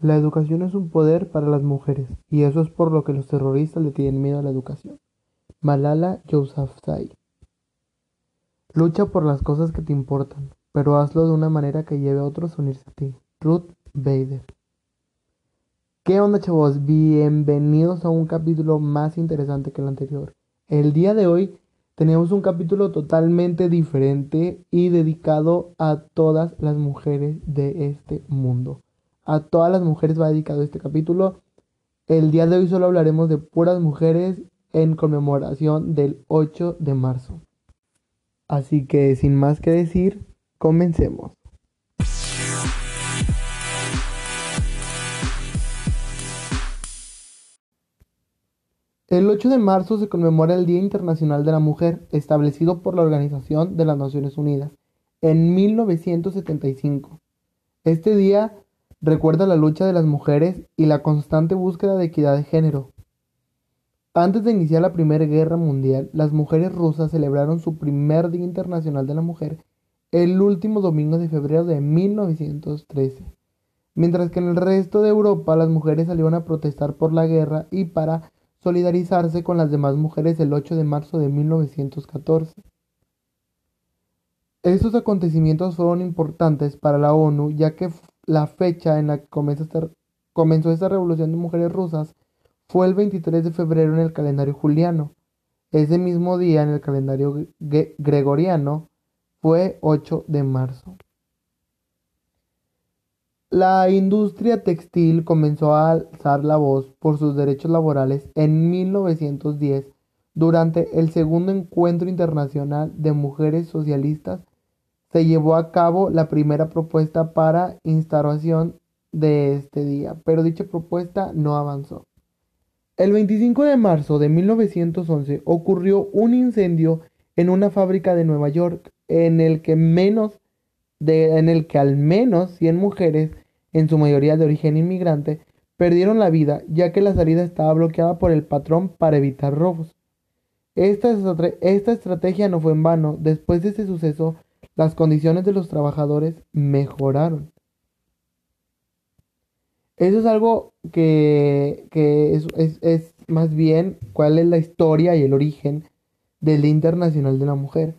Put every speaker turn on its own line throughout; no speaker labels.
La educación es un poder para las mujeres, y eso es por lo que los terroristas le tienen miedo a la educación. Malala Yousafzai Lucha por las cosas que te importan, pero hazlo de una manera que lleve a otros a unirse a ti. Ruth Bader ¿Qué onda chavos? Bienvenidos a un capítulo más interesante que el anterior. El día de hoy tenemos un capítulo totalmente diferente y dedicado a todas las mujeres de este mundo. A todas las mujeres va dedicado este capítulo. El día de hoy solo hablaremos de puras mujeres en conmemoración del 8 de marzo. Así que sin más que decir, comencemos. El 8 de marzo se conmemora el Día Internacional de la Mujer, establecido por la Organización de las Naciones Unidas en 1975. Este día recuerda la lucha de las mujeres y la constante búsqueda de equidad de género. Antes de iniciar la Primera Guerra Mundial, las mujeres rusas celebraron su primer Día Internacional de la Mujer el último domingo de febrero de 1913, mientras que en el resto de Europa las mujeres salieron a protestar por la guerra y para solidarizarse con las demás mujeres el 8 de marzo de 1914. Estos acontecimientos fueron importantes para la ONU ya que la fecha en la que comenzó esta, revolución de mujeres rusas fue el 23 de febrero en el calendario juliano. Ese mismo día en el calendario gregoriano fue 8 de marzo. La industria textil comenzó a alzar la voz por sus derechos laborales en 1910 durante el segundo encuentro internacional de mujeres socialistas se llevó a cabo la primera propuesta para instauración de este día, pero dicha propuesta no avanzó. El 25 de marzo de 1911 ocurrió un incendio en una fábrica de Nueva York en el que menos de, en el que al menos 100 mujeres, en su mayoría de origen inmigrante, perdieron la vida ya que la salida estaba bloqueada por el patrón para evitar robos. Esta, esta estrategia no fue en vano. Después de este suceso, las condiciones de los trabajadores mejoraron. Eso es algo que, es, más bien cuál es la historia y el origen del Internacional de la Mujer.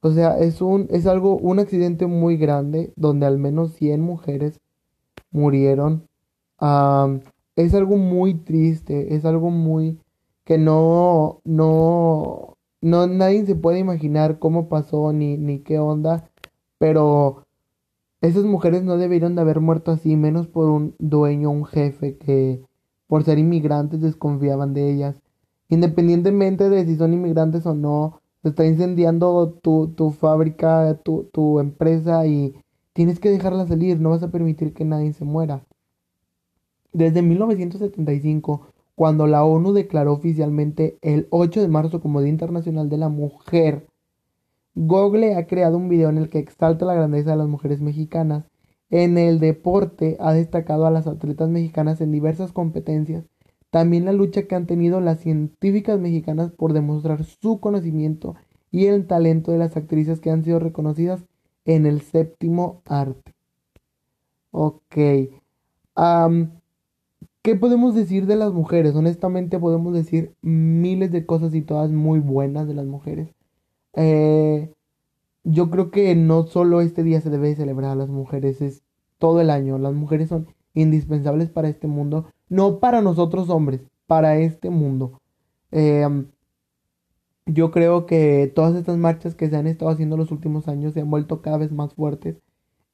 O sea, es, un, es algo, un accidente muy grande donde al menos 100 mujeres murieron. es algo muy triste, es algo muy que no, no, no, nadie se puede imaginar cómo pasó ni, ni qué onda, pero esas mujeres no deberían de haber muerto así, menos por un dueño, un jefe que por ser inmigrantes desconfiaban de ellas. Independientemente de si son inmigrantes o no, se está incendiando tu, tu fábrica, tu, tu empresa y tienes que dejarla salir, no vas a permitir que nadie se muera. Desde 1975 cuando la ONU declaró oficialmente el 8 de marzo como Día Internacional de la Mujer, Google ha creado un video en el que exalta la grandeza de las mujeres mexicanas. En el deporte ha destacado a las atletas mexicanas en diversas competencias. También la lucha que han tenido las científicas mexicanas por demostrar su conocimiento y el talento de las actrices que han sido reconocidas en el séptimo arte. Ok. ¿Qué podemos decir de las mujeres? Honestamente podemos decir miles de cosas y todas muy buenas de las mujeres. Eh, yo creo que no solo este día se debe celebrar a las mujeres, es todo el año. Las mujeres son indispensables para este mundo, no para nosotros hombres, para este mundo. Em, yo creo que todas estas marchas que se han estado haciendo los últimos años se han vuelto cada vez más fuertes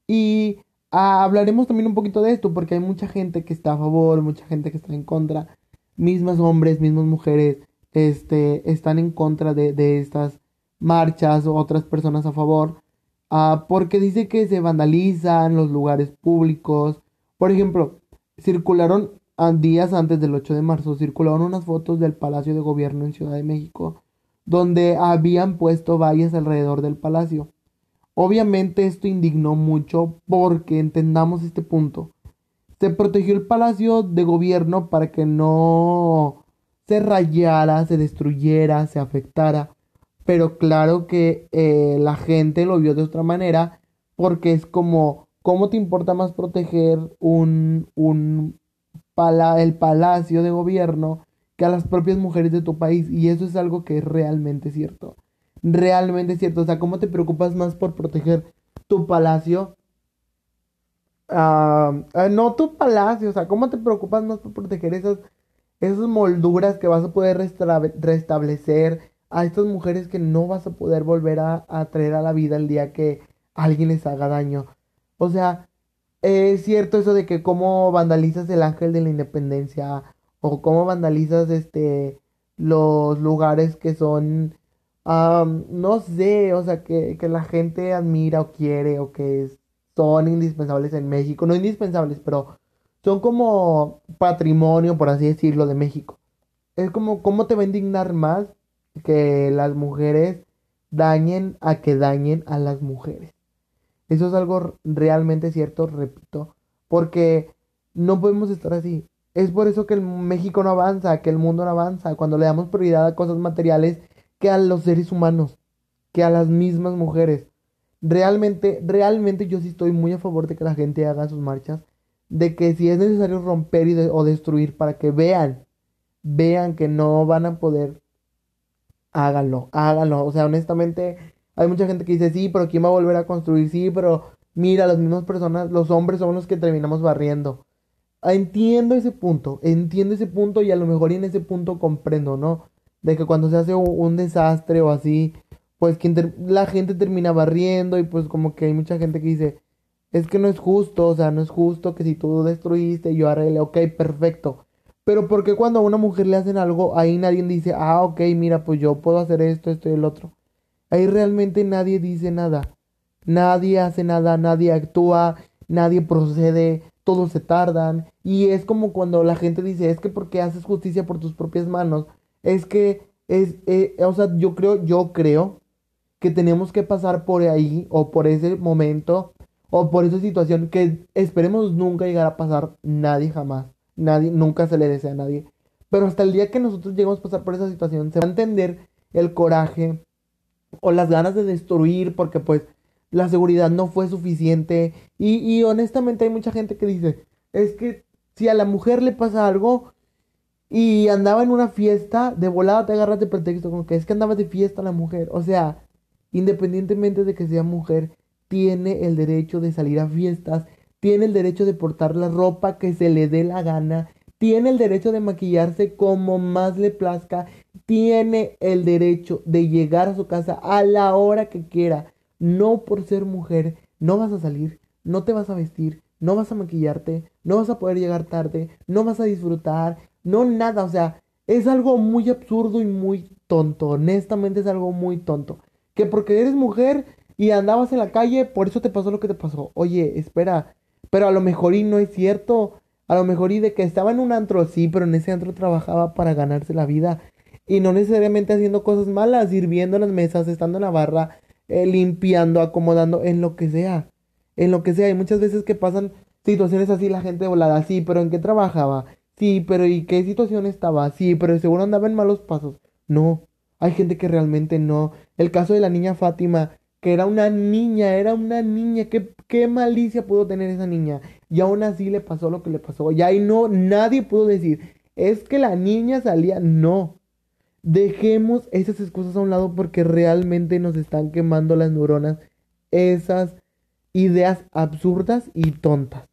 y Ah, hablaremos también un poquito de esto porque hay mucha gente que está a favor, mucha gente que está en contra, mismas hombres, mismas mujeres, este, están en contra de, de estas marchas otras personas a favor, ah, porque dice que se vandalizan los lugares públicos. Por ejemplo, circularon ah, días antes del 8 de marzo, circularon unas fotos del Palacio de Gobierno en Ciudad de México, donde habían puesto vallas alrededor del palacio. Obviamente esto indignó mucho porque entendamos este punto. Se protegió el palacio de gobierno para que no se rayara, se destruyera, se afectara. Pero claro que eh, la gente lo vio de otra manera porque es como ¿cómo te importa más proteger un, un el palacio de gobierno que a las propias mujeres de tu país? Y eso es algo que es realmente cierto. Realmente cierto. O sea, ¿cómo te preocupas más por proteger tu palacio? Ah, no tu palacio, o sea, ¿cómo te preocupas más por proteger esas, esas molduras que vas a poder restablecer a estas mujeres que no vas a poder volver a, a traer a la vida el día que alguien les haga daño? O sea, es cierto eso de que cómo vandalizas el ángel de la independencia o cómo vandalizas este los lugares que son no sé, o sea, que, que, la gente admira o quiere o que son indispensables en México, no indispensables, pero son como patrimonio, por así decirlo, de México. Es como, ¿cómo te va a indignar más que las mujeres dañen a que dañen a las mujeres? Eso es algo realmente cierto, repito, porque no podemos estar así. Es por eso que el México no avanza, que el mundo no avanza. Cuando le damos prioridad a cosas materiales, que a los seres humanos, que a las mismas mujeres. Realmente, realmente yo sí estoy muy a favor de que la gente haga sus marchas, de que si es necesario romper o destruir para que vean, vean que no van a poder, háganlo, háganlo. O sea, honestamente, hay mucha gente que dice, sí, pero ¿quién va a volver a construir? Sí, pero mira, las mismas personas, los hombres son los que terminamos barriendo. Entiendo ese punto, entiendo ese punto y a lo mejor en ese punto comprendo, ¿no? De que cuando se hace un, desastre o así, pues la gente termina barriendo y pues como que hay mucha gente que dice, es que no es justo, o sea, no es justo que si tú destruiste, yo arregle, ok, perfecto. Pero porque cuando a una mujer le hacen algo, ahí nadie dice, ah, ok, mira, pues yo puedo hacer esto, esto y el otro. Ahí realmente nadie dice nada. Nadie hace nada, nadie actúa, nadie procede, todos se tardan. Y es como cuando la gente dice, es que porque haces justicia por tus propias manos, es que es, eh, o sea, yo creo, yo creo que tenemos que pasar por ahí o por ese momento o por esa situación que esperemos nunca llegar a pasar nadie jamás. Nadie, nunca se le desea a nadie. Pero hasta el día que nosotros lleguemos a pasar por esa situación, se va a entender el coraje o las ganas de destruir porque pues la seguridad no fue suficiente. Y, y honestamente hay mucha gente que dice, es que si a la mujer le pasa algo, y andaba en una fiesta, de volada te agarras de pretexto, como que es que andaba de fiesta la mujer. O sea, independientemente de que sea mujer, tiene el derecho de salir a fiestas, tiene el derecho de portar la ropa que se le dé la gana, tiene el derecho de maquillarse como más le plazca, tiene el derecho de llegar a su casa a la hora que quiera. No por ser mujer, no vas a salir, no te vas a vestir, no vas a maquillarte, no vas a poder llegar tarde, no vas a disfrutar, no nada, o sea, es algo muy absurdo y muy tonto, honestamente es algo muy tonto. Que porque eres mujer y andabas en la calle, por eso te pasó lo que te pasó. Oye, espera, pero a lo mejor y no es cierto. A lo mejor y de que estaba en un antro, sí, pero en ese antro trabajaba para ganarse la vida. Y no necesariamente haciendo cosas malas, sirviendo las mesas, estando en la barra, eh, limpiando, acomodando, en lo que sea. En lo que sea. Hay muchas veces que pasan situaciones así, la gente volada, sí, pero ¿en qué trabajaba? Sí, pero ¿y qué situación estaba? Sí, pero seguro andaba en malos pasos. No, hay gente que realmente no. El caso de la niña Fátima, que era una niña, era una niña. ¿Qué, qué malicia pudo tener esa niña? Y aún así le pasó lo que le pasó. Y ahí no, nadie pudo decir, es que la niña salía. No. Dejemos esas excusas a un lado porque realmente nos están quemando las neuronas. Esas ideas absurdas y tontas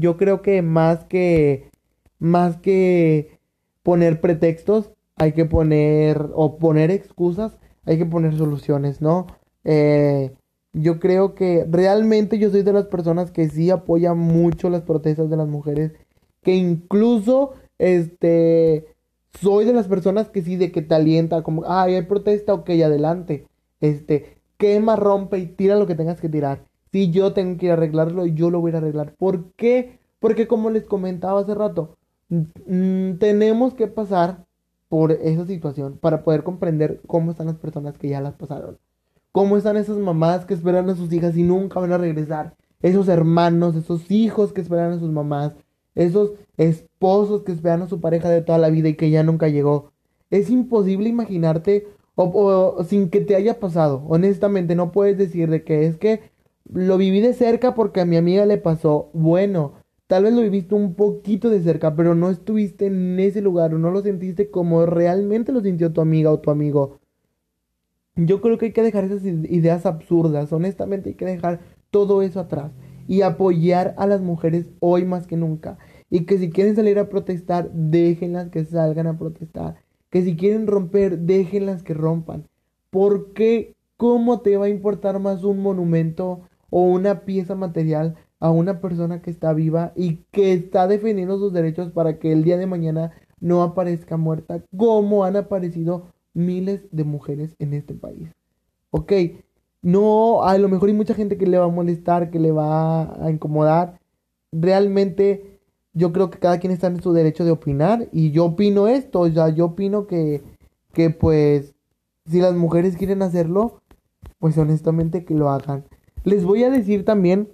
yo creo que más que más que poner pretextos, hay que poner o poner excusas, hay que poner soluciones, ¿no? Eh, yo creo que realmente yo soy de las personas que sí apoyan mucho las protestas de las mujeres, que incluso este soy de las personas que sí de que te alienta como, ay, hay protesta, ok, adelante. Este, quema, rompe y tira lo que tengas que tirar. Si yo tengo que ir a arreglarlo, yo lo voy a arreglar. ¿Por qué? Porque como les comentaba hace rato, tenemos que pasar por esa situación para poder comprender cómo están las personas que ya las pasaron. Cómo están esas mamás que esperan a sus hijas y nunca van a regresar. Esos hermanos, esos hijos que esperan a sus mamás. Esos esposos que esperan a su pareja de toda la vida y que ya nunca llegó. Es imposible imaginarte o, sin que te haya pasado. Honestamente, no puedes decir de que es que lo viví de cerca porque a mi amiga le pasó. Bueno, tal vez lo viviste un poquito de cerca, pero no estuviste en ese lugar o no lo sentiste como realmente lo sintió tu amiga o tu amigo. Yo creo que hay que dejar esas ideas absurdas. Honestamente, hay que dejar todo eso atrás y apoyar a las mujeres hoy más que nunca. Y que si quieren salir a protestar, déjenlas que salgan a protestar. Que si quieren romper, déjenlas que rompan. Porque, ¿cómo te va a importar más un monumento o una pieza material a una persona que está viva y que está defendiendo sus derechos para que el día de mañana no aparezca muerta, como han aparecido miles de mujeres en este país? Ok, no, a lo mejor hay mucha gente que le va a molestar, que le va a incomodar. Realmente yo creo que cada quien está en su derecho de opinar y yo opino esto, o sea, yo opino que, que pues si las mujeres quieren hacerlo, pues honestamente que lo hagan. Les voy a decir también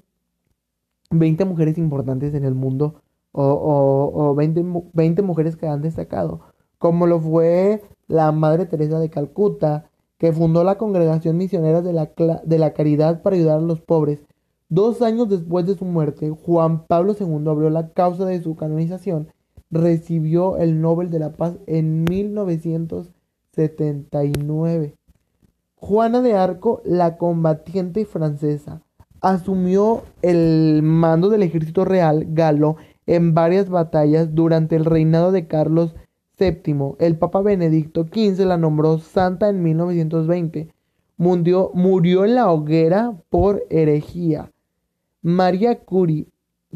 20 mujeres importantes en el mundo o, o, o 20, 20 mujeres que han destacado, como lo fue la Madre Teresa de Calcuta, que fundó la Congregación Misionera de la, de la Caridad para ayudar a los pobres. Dos años después de su muerte, Juan Pablo II abrió la causa de su canonización, recibió el Nobel de la Paz en 1979. Juana de Arco, la combatiente francesa, asumió el mando del ejército real galo en varias batallas durante el reinado de Carlos el Papa Benedicto XV la nombró santa en 1920. Murió, murió en la hoguera por herejía. María Curie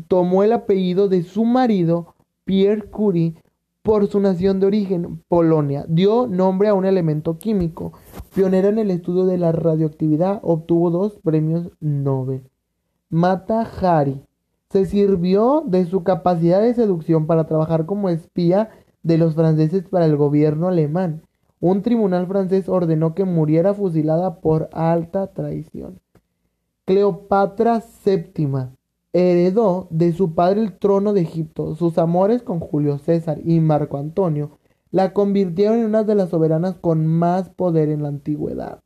tomó el apellido de su marido, Pierre Curie, por su nación de origen, Polonia. Dio nombre a un elemento químico. Pionera en el estudio de la radioactividad, obtuvo dos premios Nobel. Mata Hari se sirvió de su capacidad de seducción para trabajar como espía de los franceses para el gobierno alemán. Un tribunal francés ordenó que muriera fusilada por alta traición. Cleopatra VII heredó de su padre el trono de Egipto. Sus amores con Julio César y Marco Antonio la convirtieron en una de las soberanas con más poder en la antigüedad.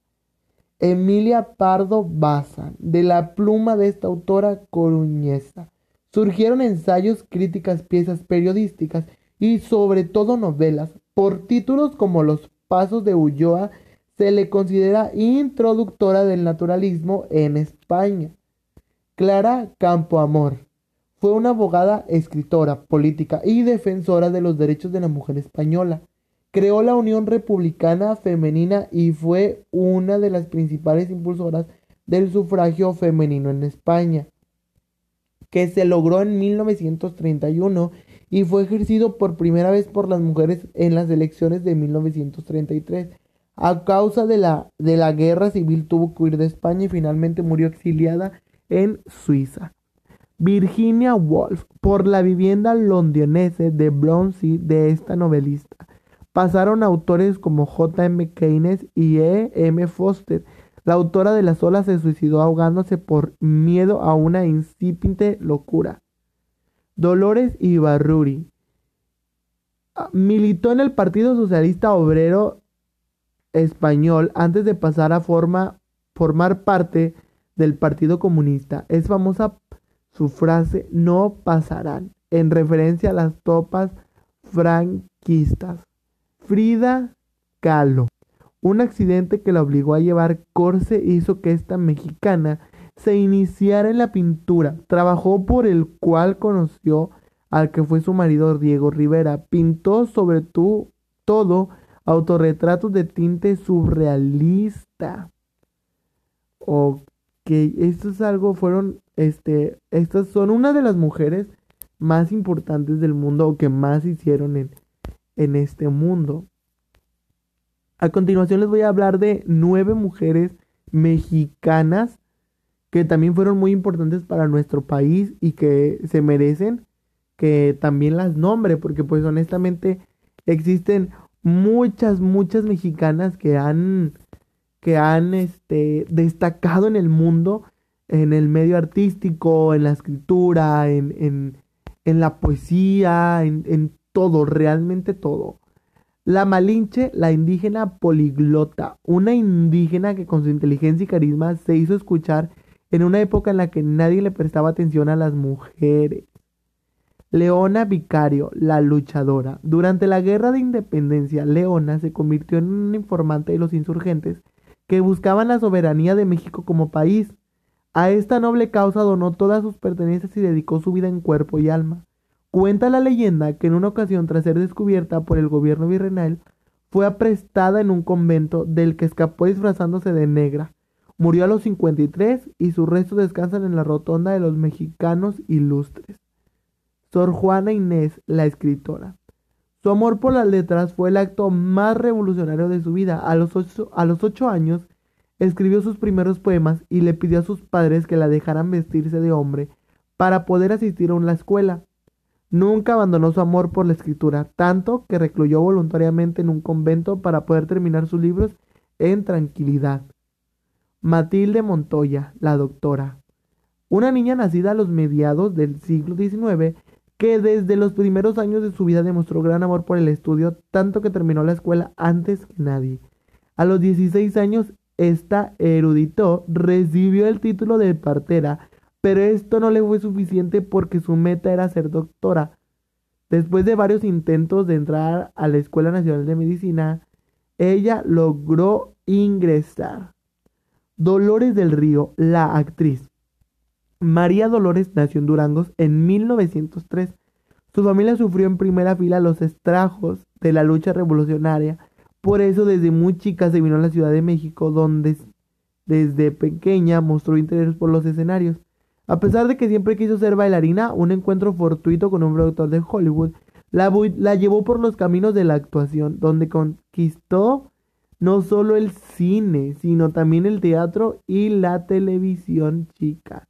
Emilia Pardo Bazán, de la pluma de esta autora coruñesa, surgieron ensayos, críticas, piezas periodísticas y sobre todo novelas. Por títulos como Los Pasos de Ulloa se le considera introductora del naturalismo en España. Clara Campoamor fue una abogada, escritora, política y defensora de los derechos de la mujer española. Creó la Unión Republicana Femenina y fue una de las principales impulsoras del sufragio femenino en España, que se logró en 1931 y fue ejercido por primera vez por las mujeres en las elecciones de 1933. A causa de la, de la guerra civil tuvo que huir de España y finalmente murió exiliada en Suiza. Virginia Woolf, por la vivienda londinense de Bronzy de esta novelista. Pasaron autores como J. M. Keynes y E. M. Foster. La autora de Las olas se suicidó ahogándose por miedo a una incipiente locura. Dolores Ibarruri. Ah, militó en el Partido Socialista Obrero Español antes de pasar a formar parte del Partido Comunista. Es famosa su frase no pasarán, en referencia a las tropas franquistas. Frida Kahlo. Un accidente que la obligó a llevar corse hizo que esta mexicana se iniciara en la pintura, trabajó por el cual conoció al que fue su marido Diego Rivera. Pintó sobre todo autorretratos de tinte surrealista. Ok, esto es algo, fueron, este, estas son una de las mujeres más importantes del mundo o que más hicieron en, en este mundo. A continuación les voy a hablar de nueve mujeres mexicanas que también fueron muy importantes para nuestro país y que se merecen que también las nombre, porque pues honestamente existen muchas, muchas mexicanas que han, que han este, destacado en el mundo, en el medio artístico, en la escritura, en, en, en la poesía, en, en todo, realmente todo. La Malinche, la indígena poliglota, una indígena que con su inteligencia y carisma se hizo escuchar en una época en la que nadie le prestaba atención a las mujeres. Leona Vicario, la luchadora. Durante la Guerra de Independencia, Leona se convirtió en un informante de los insurgentes que buscaban la soberanía de México como país. A esta noble causa donó todas sus pertenencias y dedicó su vida en cuerpo y alma. Cuenta la leyenda que en una ocasión tras ser descubierta por el gobierno virreinal, fue aprestada en un convento del que escapó disfrazándose de negra. Murió a los 53 y sus restos descansan en la rotonda de los mexicanos ilustres. Sor Juana Inés, la escritora. Su amor por las letras fue el acto más revolucionario de su vida. A los, ocho, años escribió sus primeros poemas y le pidió a sus padres que la dejaran vestirse de hombre para poder asistir a una escuela. Nunca abandonó su amor por la escritura, tanto que recluyó voluntariamente en un convento para poder terminar sus libros en tranquilidad. Matilde Montoya, la doctora. Una niña nacida a los mediados del siglo XIX que desde los primeros años de su vida demostró gran amor por el estudio, tanto que terminó la escuela antes que nadie. A los 16 años, esta erudito recibió el título de partera, pero esto no le fue suficiente porque su meta era ser doctora. Después de varios intentos de entrar a la Escuela Nacional de Medicina, ella logró ingresar. Dolores del Río, la actriz, María Dolores nació en Durangos en 1903. Su familia sufrió en primera fila los estragos de la lucha revolucionaria. Por eso desde muy chica se vino a la Ciudad de México, donde desde pequeña mostró interés por los escenarios. A pesar de que siempre quiso ser bailarina, un encuentro fortuito con un productor de Hollywood la, la llevó por los caminos de la actuación, donde conquistó no solo el cine, sino también el teatro y la televisión chica.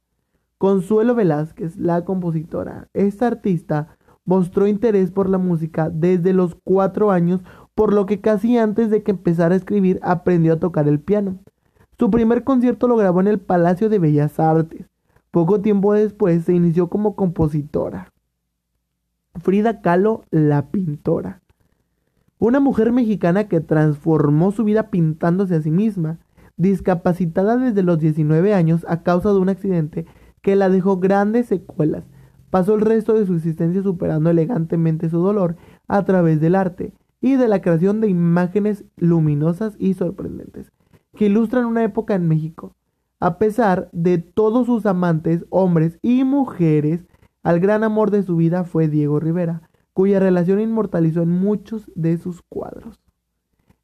Consuelo Velázquez, la compositora. Esta artista mostró interés por la música desde los cuatro años, por lo que casi antes de que empezara a escribir aprendió a tocar el piano. Su primer concierto lo grabó en el Palacio de Bellas Artes. Poco tiempo después se inició como compositora. Frida Kahlo, la pintora. Una mujer mexicana que transformó su vida pintándose a sí misma. Discapacitada desde los 19 años a causa de un accidente, que la dejó grandes secuelas. Pasó el resto de su existencia superando elegantemente su dolor a través del arte y de la creación de imágenes luminosas y sorprendentes, que ilustran una época en México. A pesar de todos sus amantes, hombres y mujeres, al gran amor de su vida fue Diego Rivera, cuya relación inmortalizó en muchos de sus cuadros.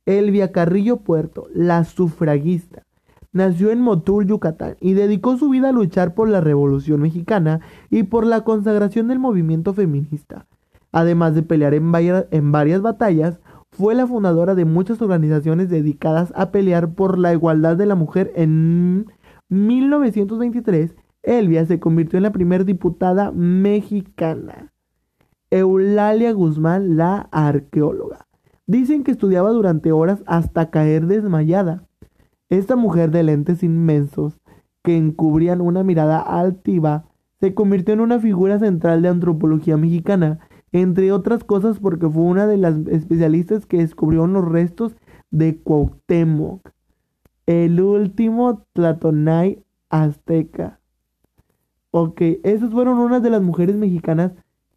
Elvia Carrillo Puerto, la sufragista, nació en Motul, Yucatán, y dedicó su vida a luchar por la Revolución Mexicana y por la consagración del movimiento feminista. Además de pelear en, en varias batallas, fue la fundadora de muchas organizaciones dedicadas a pelear por la igualdad de la mujer. En 1923, Elvia se convirtió en la primera diputada mexicana. Eulalia Guzmán, la arqueóloga. Dicen que estudiaba durante horas hasta caer desmayada. Esta mujer de lentes inmensos que encubrían una mirada altiva se convirtió en una figura central de antropología mexicana, entre otras cosas porque fue una de las especialistas que descubrió los restos de Cuauhtémoc, el último Tlatonay azteca. Ok, esas fueron unas de las mujeres mexicanas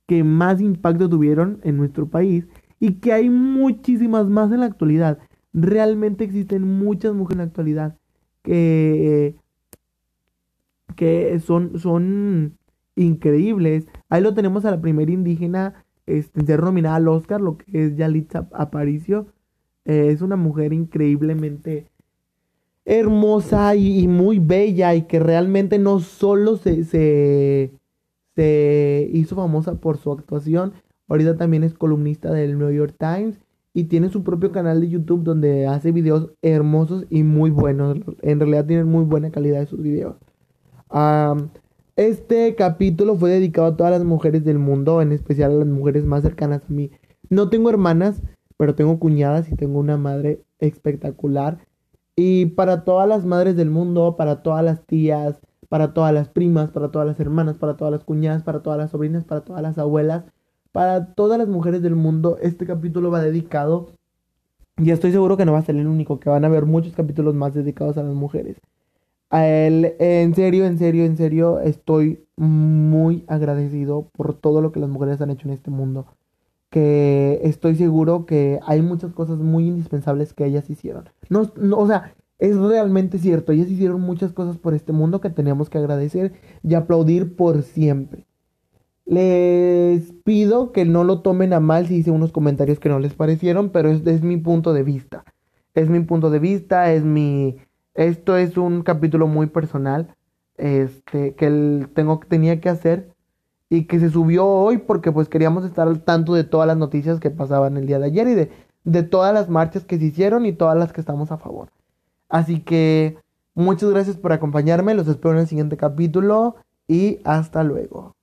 que más impacto tuvieron en nuestro país y que hay muchísimas más en la actualidad realmente existen muchas mujeres en la actualidad que, que son, son increíbles. Ahí lo tenemos a la primera indígena este, ser nominada al Oscar, lo que es Yalitza Aparicio. Eh, es una mujer increíblemente hermosa y, muy bella y que realmente no solo se, se, se hizo famosa por su actuación, ahorita también es columnista del New York Times y tiene su propio canal de YouTube donde hace videos hermosos y muy buenos. En realidad tienen muy buena calidad de sus videos. este capítulo fue dedicado a todas las mujeres del mundo, en especial a las mujeres más cercanas a mí. No tengo hermanas, pero tengo cuñadas y tengo una madre espectacular. Y para todas las madres del mundo, para todas las tías, para todas las primas, para todas las hermanas, para todas las cuñadas, para todas las sobrinas, para todas las abuelas, para todas las mujeres del mundo, este capítulo va dedicado. Y estoy seguro que no va a ser el único, que van a haber muchos capítulos más dedicados a las mujeres. A él, en serio, en serio, en serio, estoy muy agradecido por todo lo que las mujeres han hecho en este mundo. Que estoy seguro que hay muchas cosas muy indispensables que ellas hicieron. No, no, o sea, es realmente cierto. Ellas hicieron muchas cosas por este mundo que tenemos que agradecer y aplaudir por siempre. Les pido que no lo tomen a mal si hice unos comentarios que no les parecieron, pero es, es mi punto de vista. Es mi punto de vista, es mi esto es un capítulo muy personal este, que el, tengo, tenía que hacer y que se subió hoy porque pues queríamos estar al tanto de todas las noticias que pasaban el día de ayer y de, de todas las marchas que se hicieron y todas las que estamos a favor. Así que muchas gracias por acompañarme, los espero en el siguiente capítulo y hasta luego.